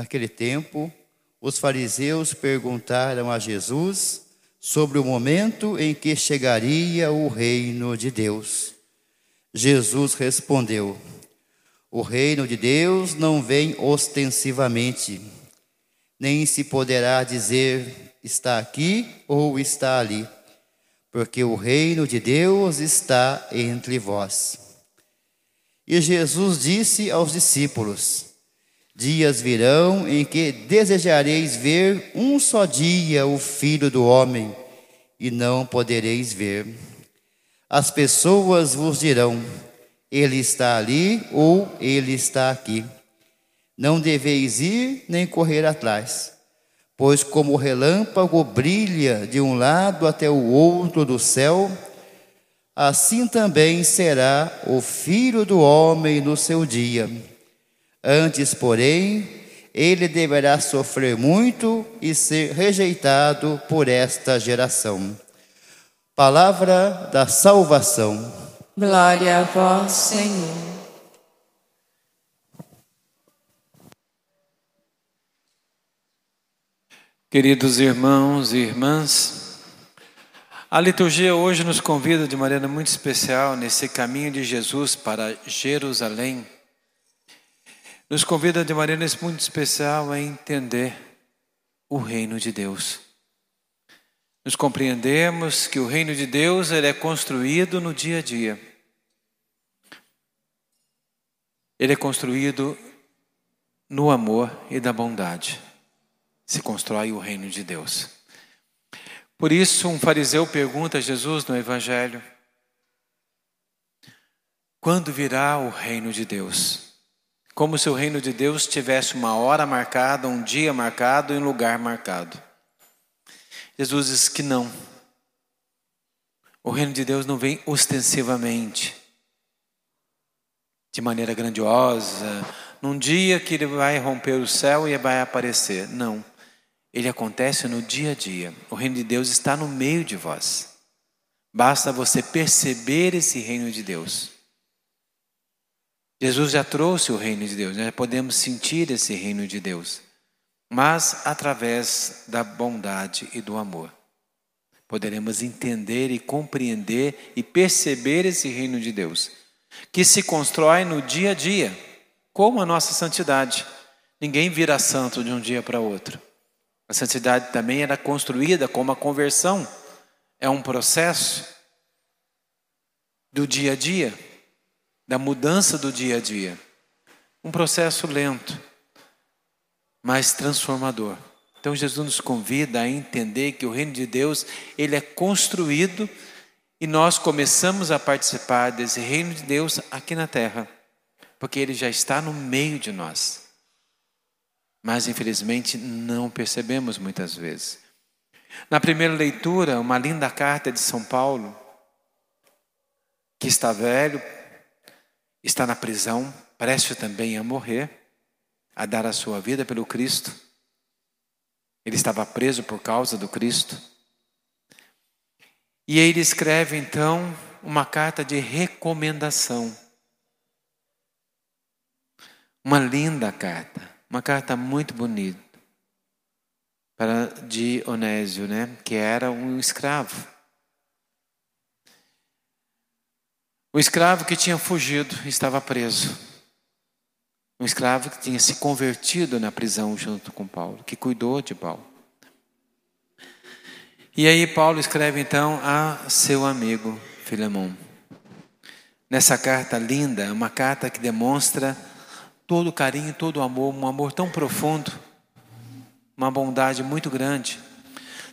Naquele tempo, os fariseus perguntaram a Jesus sobre o momento em que chegaria o reino de Deus. Jesus respondeu: O reino de Deus não vem ostensivamente, nem se poderá dizer está aqui ou está ali, porque o reino de Deus está entre vós. E Jesus disse aos discípulos: Dias virão em que desejareis ver um só dia o Filho do Homem, e não podereis ver. As pessoas vos dirão: Ele está ali ou Ele está aqui. Não deveis ir nem correr atrás, pois como o relâmpago brilha de um lado até o outro do céu, assim também será o Filho do Homem no seu dia. Antes, porém, ele deverá sofrer muito e ser rejeitado por esta geração. Palavra da salvação. Glória a vós, Senhor. Queridos irmãos e irmãs, a liturgia hoje nos convida de maneira muito especial nesse caminho de Jesus para Jerusalém nos convida de maneira muito especial a entender o reino de Deus. Nos compreendemos que o reino de Deus ele é construído no dia a dia. Ele é construído no amor e da bondade. Se constrói o reino de Deus. Por isso, um fariseu pergunta a Jesus no Evangelho: Quando virá o reino de Deus? Como se o reino de Deus tivesse uma hora marcada, um dia marcado e um lugar marcado. Jesus diz que não. O reino de Deus não vem ostensivamente, de maneira grandiosa, num dia que ele vai romper o céu e vai aparecer. Não. Ele acontece no dia a dia. O reino de Deus está no meio de vós. Basta você perceber esse reino de Deus. Jesus já trouxe o reino de Deus, já podemos sentir esse reino de Deus, mas através da bondade e do amor. Poderemos entender e compreender e perceber esse reino de Deus, que se constrói no dia a dia, como a nossa santidade. Ninguém vira santo de um dia para outro. A santidade também era construída como a conversão, é um processo do dia a dia da mudança do dia a dia. Um processo lento, mas transformador. Então Jesus nos convida a entender que o reino de Deus, ele é construído e nós começamos a participar desse reino de Deus aqui na terra, porque ele já está no meio de nós. Mas infelizmente não percebemos muitas vezes. Na primeira leitura, uma linda carta de São Paulo, que está velho, está na prisão, prestes também a morrer, a dar a sua vida pelo Cristo. Ele estava preso por causa do Cristo. E ele escreve então uma carta de recomendação. Uma linda carta, uma carta muito bonita para de Onésio, né, que era um escravo. O escravo que tinha fugido estava preso. Um escravo que tinha se convertido na prisão junto com Paulo, que cuidou de Paulo. E aí Paulo escreve então a seu amigo Filemão. Nessa carta linda, uma carta que demonstra todo o carinho, todo o amor, um amor tão profundo, uma bondade muito grande.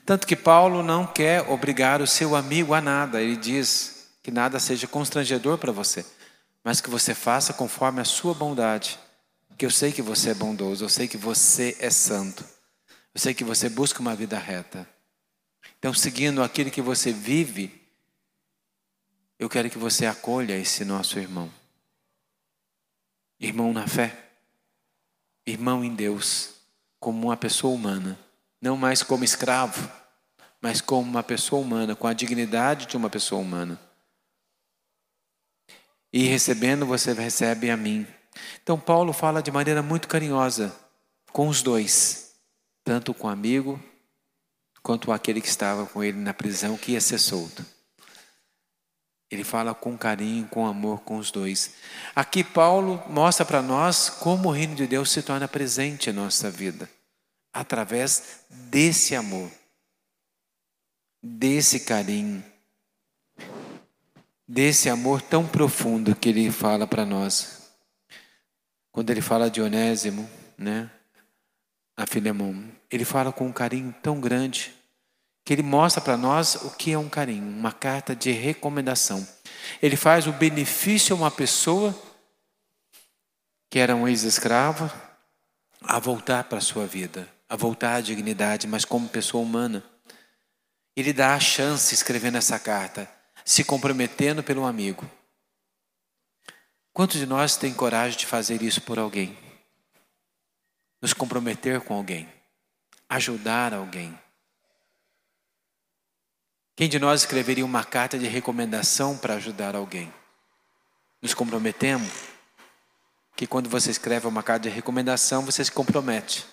Tanto que Paulo não quer obrigar o seu amigo a nada. Ele diz: que nada seja constrangedor para você, mas que você faça conforme a sua bondade. que eu sei que você é bondoso, eu sei que você é santo, eu sei que você busca uma vida reta. Então, seguindo aquilo que você vive, eu quero que você acolha esse nosso irmão. Irmão na fé, irmão em Deus, como uma pessoa humana, não mais como escravo, mas como uma pessoa humana, com a dignidade de uma pessoa humana. E recebendo, você recebe a mim. Então, Paulo fala de maneira muito carinhosa com os dois, tanto com o amigo quanto aquele que estava com ele na prisão, que ia ser solto. Ele fala com carinho, com amor com os dois. Aqui Paulo mostra para nós como o reino de Deus se torna presente em nossa vida, através desse amor, desse carinho, desse amor tão profundo que ele fala para nós. Quando ele fala de Onésimo, né, a Filemão, ele fala com um carinho tão grande que ele mostra para nós o que é um carinho, uma carta de recomendação. Ele faz o benefício a uma pessoa que era um ex-escravo a voltar para a sua vida, a voltar à dignidade, mas como pessoa humana. Ele dá a chance escrevendo essa carta, se comprometendo pelo amigo. Quantos de nós tem coragem de fazer isso por alguém? Nos comprometer com alguém, ajudar alguém. Quem de nós escreveria uma carta de recomendação para ajudar alguém? Nos comprometemos? Que quando você escreve uma carta de recomendação, você se compromete.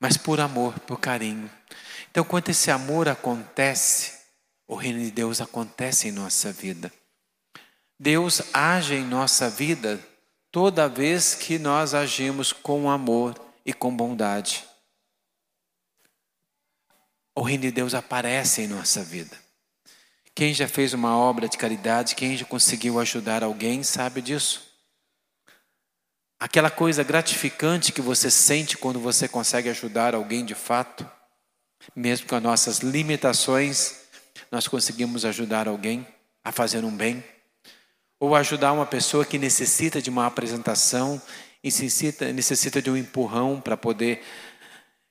Mas por amor, por carinho. Então, quando esse amor acontece, o reino de Deus acontece em nossa vida. Deus age em nossa vida toda vez que nós agimos com amor e com bondade o reino de Deus aparece em nossa vida. Quem já fez uma obra de caridade, quem já conseguiu ajudar alguém, sabe disso. Aquela coisa gratificante que você sente quando você consegue ajudar alguém de fato, mesmo com as nossas limitações, nós conseguimos ajudar alguém a fazer um bem, ou ajudar uma pessoa que necessita de uma apresentação, necessita, necessita de um empurrão para poder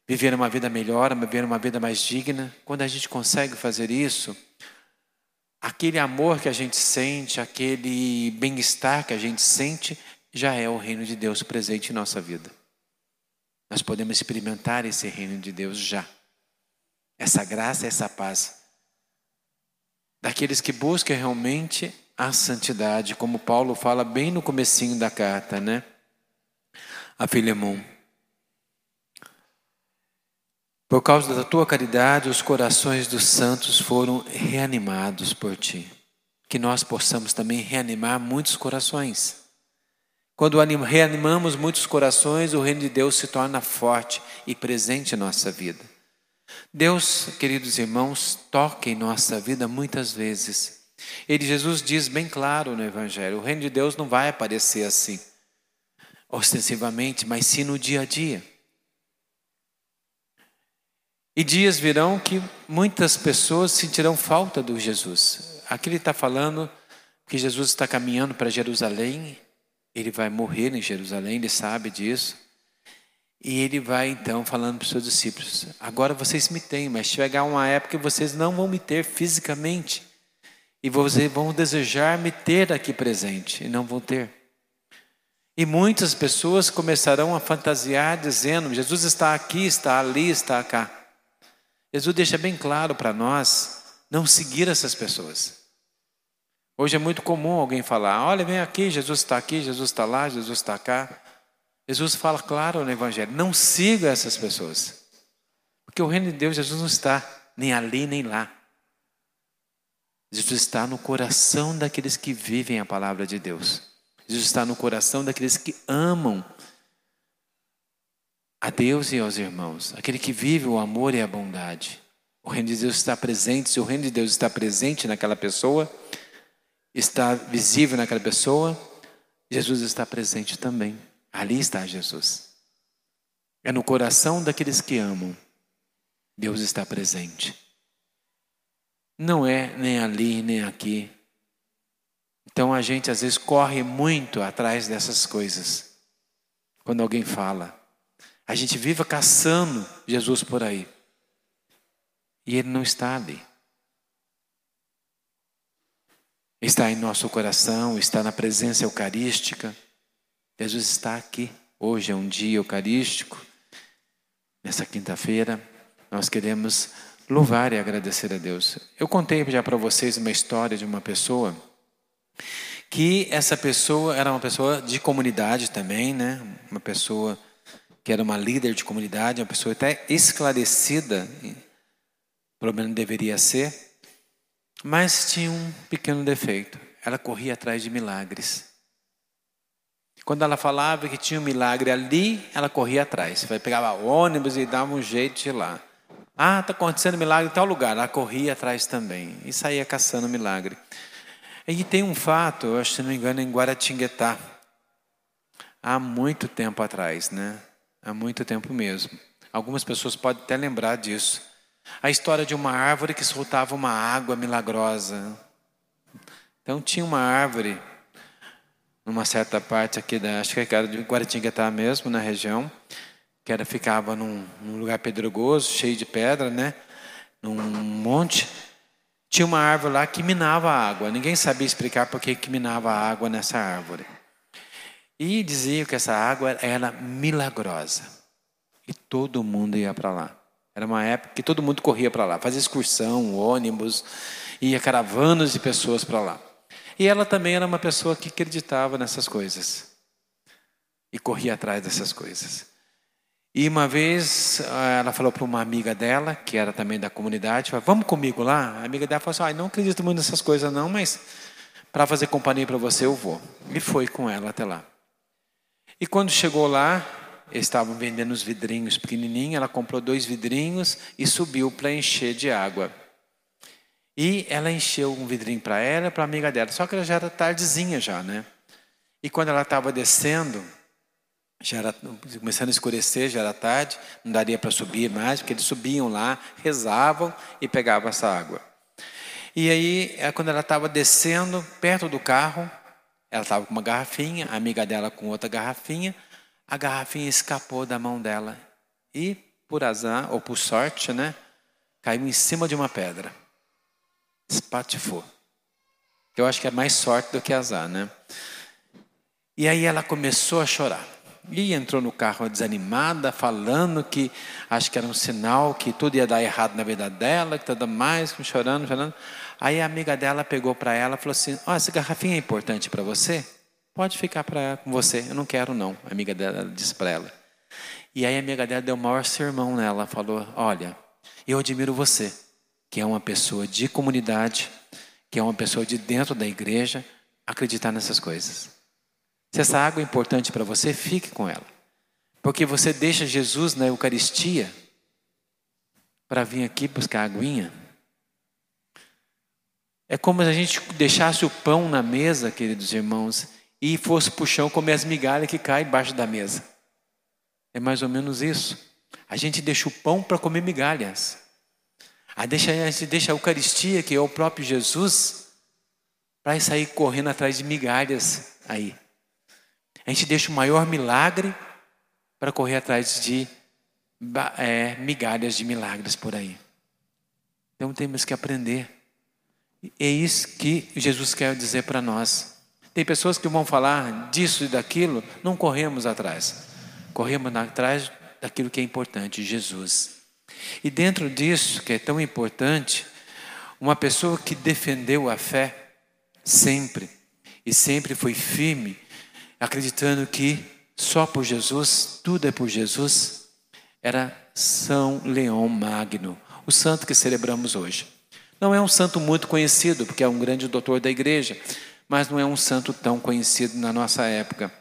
viver uma vida melhor, viver uma vida mais digna. Quando a gente consegue fazer isso, aquele amor que a gente sente, aquele bem-estar que a gente sente, já é o reino de Deus presente em nossa vida. Nós podemos experimentar esse reino de Deus já. Essa graça, essa paz. Daqueles que buscam realmente a santidade, como Paulo fala bem no comecinho da carta, né? A Filemão. Por causa da tua caridade, os corações dos santos foram reanimados por ti. Que nós possamos também reanimar muitos corações. Quando reanimamos muitos corações, o reino de Deus se torna forte e presente em nossa vida. Deus, queridos irmãos, toca em nossa vida muitas vezes. Ele, Jesus, diz bem claro no Evangelho: o reino de Deus não vai aparecer assim, ostensivamente, mas sim no dia a dia. E dias virão que muitas pessoas sentirão falta do Jesus. Aqui ele está falando que Jesus está caminhando para Jerusalém, ele vai morrer em Jerusalém, ele sabe disso. E ele vai então falando para os seus discípulos: agora vocês me têm, mas chegar uma época que vocês não vão me ter fisicamente. E vocês vão desejar me ter aqui presente, e não vão ter. E muitas pessoas começarão a fantasiar, dizendo: Jesus está aqui, está ali, está cá. Jesus deixa bem claro para nós não seguir essas pessoas. Hoje é muito comum alguém falar: olha, vem aqui, Jesus está aqui, Jesus está lá, Jesus está cá. Jesus fala claro no Evangelho: não siga essas pessoas. Porque o reino de Deus, Jesus não está nem ali nem lá. Jesus está no coração daqueles que vivem a palavra de Deus. Jesus está no coração daqueles que amam a Deus e aos irmãos, aquele que vive o amor e a bondade. O reino de Deus está presente, se o reino de Deus está presente naquela pessoa, está visível naquela pessoa, Jesus está presente também. Ali está Jesus. É no coração daqueles que amam. Deus está presente. Não é nem ali, nem aqui. Então a gente às vezes corre muito atrás dessas coisas. Quando alguém fala, a gente vive caçando Jesus por aí. E ele não está ali. Está em nosso coração, está na presença eucarística. Jesus está aqui. Hoje é um dia eucarístico. Nessa quinta-feira, nós queremos louvar e agradecer a Deus. Eu contei já para vocês uma história de uma pessoa que essa pessoa era uma pessoa de comunidade também, né? Uma pessoa que era uma líder de comunidade, uma pessoa até esclarecida, pelo menos deveria ser, mas tinha um pequeno defeito. Ela corria atrás de milagres. Quando ela falava que tinha um milagre ali, ela corria atrás. Vai pegava ônibus e dava um jeito de ir lá. Ah, está acontecendo milagre em tal lugar. Ela corria atrás também e saía caçando milagre. E tem um fato, eu acho, se não me engano, em Guaratinguetá, há muito tempo atrás, né? Há muito tempo mesmo. Algumas pessoas podem até lembrar disso. A história de uma árvore que soltava uma água milagrosa. Então tinha uma árvore numa certa parte aqui da, acho que era de Guaratinguetá mesmo, na região, que era ficava num, num lugar pedregoso, cheio de pedra, né? Num monte. Tinha uma árvore lá que minava a água. Ninguém sabia explicar por que minava a água nessa árvore. E diziam que essa água era milagrosa. E todo mundo ia para lá. Era uma época que todo mundo corria para lá, fazia excursão, ônibus, ia caravanas de pessoas para lá. E ela também era uma pessoa que acreditava nessas coisas. E corria atrás dessas coisas. E uma vez ah, ela falou para uma amiga dela, que era também da comunidade, falou, vamos comigo lá? A amiga dela falou assim, ah, não acredito muito nessas coisas não, mas para fazer companhia para você eu vou. E foi com ela até lá. E quando chegou lá, eles estavam vendendo os vidrinhos pequenininhos, ela comprou dois vidrinhos e subiu para encher de água. E ela encheu um vidrinho para ela para a amiga dela, só que ela já era tardezinha já, né? E quando ela estava descendo, já era começando a escurecer, já era tarde, não daria para subir mais, porque eles subiam lá, rezavam e pegavam essa água. E aí, é quando ela estava descendo, perto do carro, ela estava com uma garrafinha, a amiga dela com outra garrafinha, a garrafinha escapou da mão dela e, por azar, ou por sorte, né, caiu em cima de uma pedra. Espatifou. Eu acho que é mais sorte do que azar, né? E aí ela começou a chorar. E entrou no carro desanimada, falando que acho que era um sinal que tudo ia dar errado na vida dela, que tudo mais, chorando, chorando. Aí a amiga dela pegou para ela e falou assim: oh, essa garrafinha é importante para você? Pode ficar pra, com você, eu não quero não. A amiga dela disse para ela. E aí a amiga dela deu o maior sermão nela, falou: Olha, eu admiro você, que é uma pessoa de comunidade, que é uma pessoa de dentro da igreja, acreditar nessas coisas. Se essa água é importante para você, fique com ela. Porque você deixa Jesus na Eucaristia para vir aqui buscar a aguinha. É como se a gente deixasse o pão na mesa, queridos irmãos, e fosse para o chão comer as migalhas que caem embaixo da mesa. É mais ou menos isso. A gente deixa o pão para comer migalhas. A gente deixa a Eucaristia, que é o próprio Jesus, para sair correndo atrás de migalhas aí. A gente deixa o maior milagre para correr atrás de é, migalhas de milagres por aí. Então temos que aprender. É isso que Jesus quer dizer para nós. Tem pessoas que vão falar disso e daquilo, não corremos atrás. Corremos atrás daquilo que é importante, Jesus. E dentro disso, que é tão importante, uma pessoa que defendeu a fé sempre e sempre foi firme acreditando que só por Jesus, tudo é por Jesus, era São Leão Magno, o santo que celebramos hoje. Não é um santo muito conhecido, porque é um grande doutor da igreja, mas não é um santo tão conhecido na nossa época.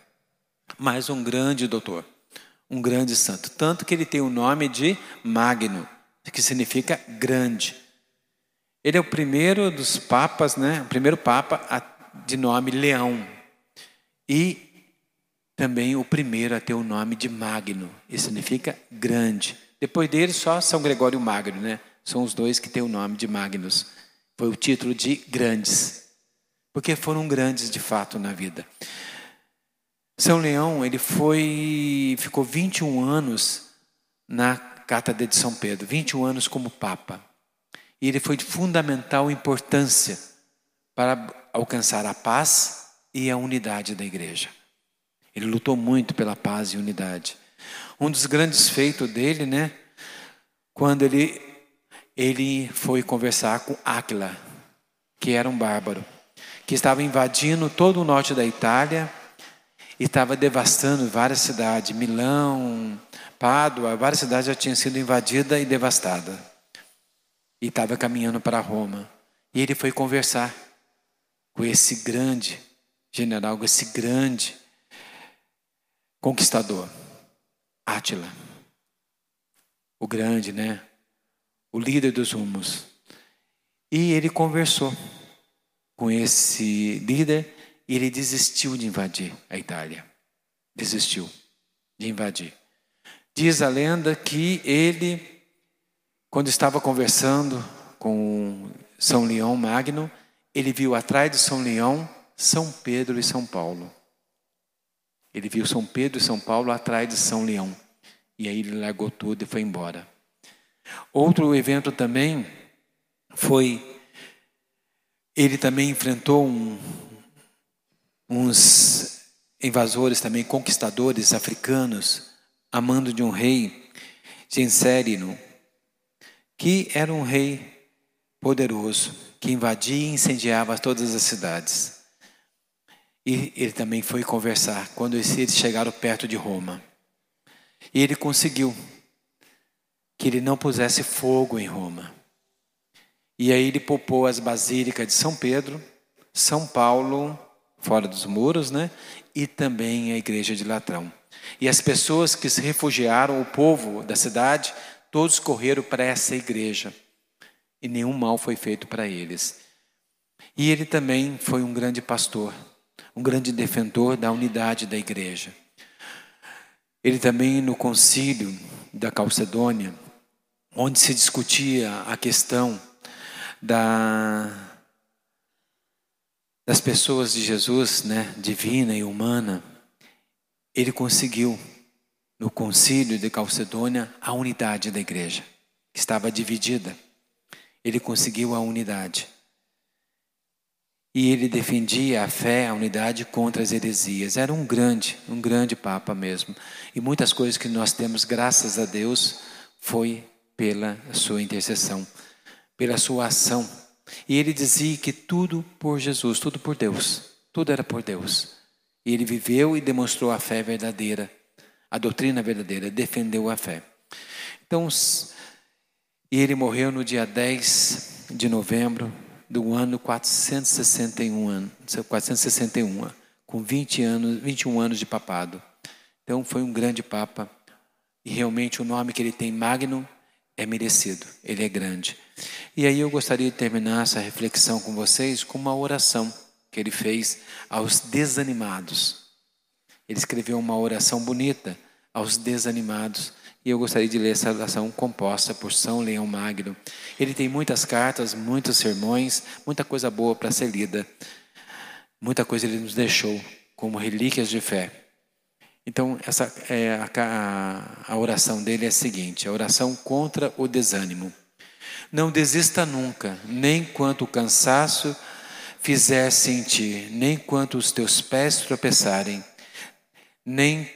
Mas um grande doutor, um grande santo. Tanto que ele tem o nome de Magno, que significa grande. Ele é o primeiro dos papas, né? O primeiro papa de nome Leão. E também o primeiro a ter o nome de Magno, isso significa grande. Depois dele, só São Gregório Magno, né? São os dois que têm o nome de Magnus. Foi o título de grandes. porque foram grandes de fato na vida. São Leão, ele foi, ficou 21 anos na Cátedra de São Pedro, 21 anos como Papa. E ele foi de fundamental importância para alcançar a paz e a unidade da igreja. Ele lutou muito pela paz e unidade. Um dos grandes feitos dele, né, quando ele ele foi conversar com Áquila, que era um bárbaro, que estava invadindo todo o norte da Itália e estava devastando várias cidades, Milão, Pádua, várias cidades já tinham sido invadidas e devastadas. E estava caminhando para Roma. E ele foi conversar com esse grande general, com esse grande conquistador, Átila. O grande, né? O líder dos rumos. E ele conversou com esse líder e ele desistiu de invadir a Itália. Desistiu de invadir. Diz a lenda que ele, quando estava conversando com São Leão Magno, ele viu atrás de São Leão São Pedro e São Paulo. Ele viu São Pedro e São Paulo atrás de São Leão. E aí ele largou tudo e foi embora. Outro evento também foi. Ele também enfrentou um, uns invasores também, conquistadores africanos, amando de um rei, Gensérino, que era um rei poderoso, que invadia e incendiava todas as cidades. E ele também foi conversar quando eles chegaram perto de Roma. E ele conseguiu que ele não pusesse fogo em Roma. E aí ele poupou as basílicas de São Pedro, São Paulo fora dos muros, né? E também a igreja de Latrão. E as pessoas que se refugiaram, o povo da cidade, todos correram para essa igreja. E nenhum mal foi feito para eles. E ele também foi um grande pastor, um grande defensor da unidade da igreja. Ele também no concílio da Calcedônia, onde se discutia a questão da das pessoas de Jesus, né, divina e humana, ele conseguiu, no concílio de Calcedônia, a unidade da igreja, que estava dividida. Ele conseguiu a unidade. E ele defendia a fé, a unidade contra as heresias. Era um grande, um grande papa mesmo. E muitas coisas que nós temos, graças a Deus, foi pela sua intercessão, pela sua ação e ele dizia que tudo por Jesus, tudo por Deus, tudo era por Deus. E ele viveu e demonstrou a fé verdadeira, a doutrina verdadeira, defendeu a fé. Então, e ele morreu no dia 10 de novembro do ano 461, 461 com 20 anos, 21 anos de papado. Então foi um grande papa e realmente o nome que ele tem, Magno, é merecido, ele é grande. E aí eu gostaria de terminar essa reflexão com vocês com uma oração que ele fez aos desanimados. Ele escreveu uma oração bonita aos desanimados. E eu gostaria de ler essa oração composta por São Leão Magno. Ele tem muitas cartas, muitos sermões, muita coisa boa para ser lida. Muita coisa ele nos deixou como relíquias de fé. Então, essa é a, a, oração dele é a seguinte: a oração contra o desânimo. Não desista nunca, nem quanto o cansaço fizer sentir, nem quanto os teus pés tropeçarem, nem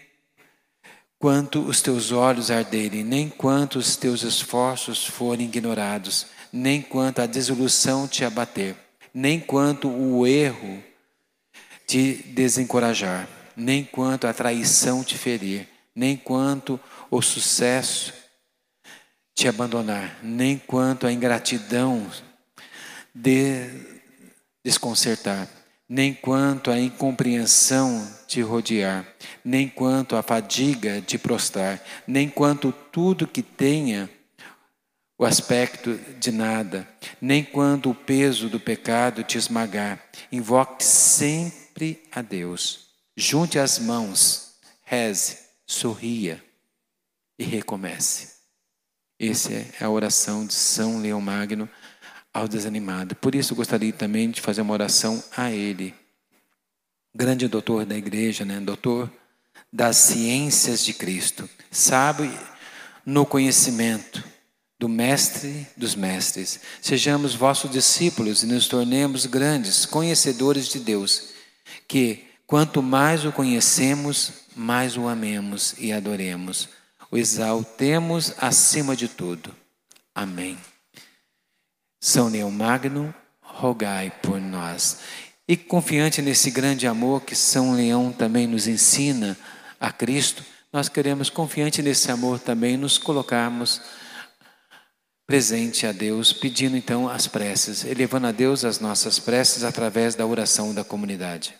quanto os teus olhos arderem, nem quanto os teus esforços forem ignorados, nem quanto a desilusão te abater, nem quanto o erro te desencorajar nem quanto a traição te ferir, nem quanto o sucesso te abandonar, nem quanto a ingratidão de desconcertar, nem quanto a incompreensão te rodear, nem quanto a fadiga te prostrar, nem quanto tudo que tenha o aspecto de nada, nem quanto o peso do pecado te esmagar. Invoque sempre a Deus Junte as mãos, reze, sorria e recomece. Essa é a oração de São Leão Magno ao desanimado. Por isso, gostaria também de fazer uma oração a ele, grande doutor da igreja, né? doutor das ciências de Cristo, sabe no conhecimento do Mestre dos Mestres. Sejamos vossos discípulos e nos tornemos grandes conhecedores de Deus, que quanto mais o conhecemos, mais o amemos e adoremos. O exaltemos acima de tudo. Amém. São Leão Magno, rogai por nós. E confiante nesse grande amor que São Leão também nos ensina a Cristo, nós queremos, confiante nesse amor, também nos colocarmos presente a Deus, pedindo então as preces, elevando a Deus as nossas preces através da oração da comunidade.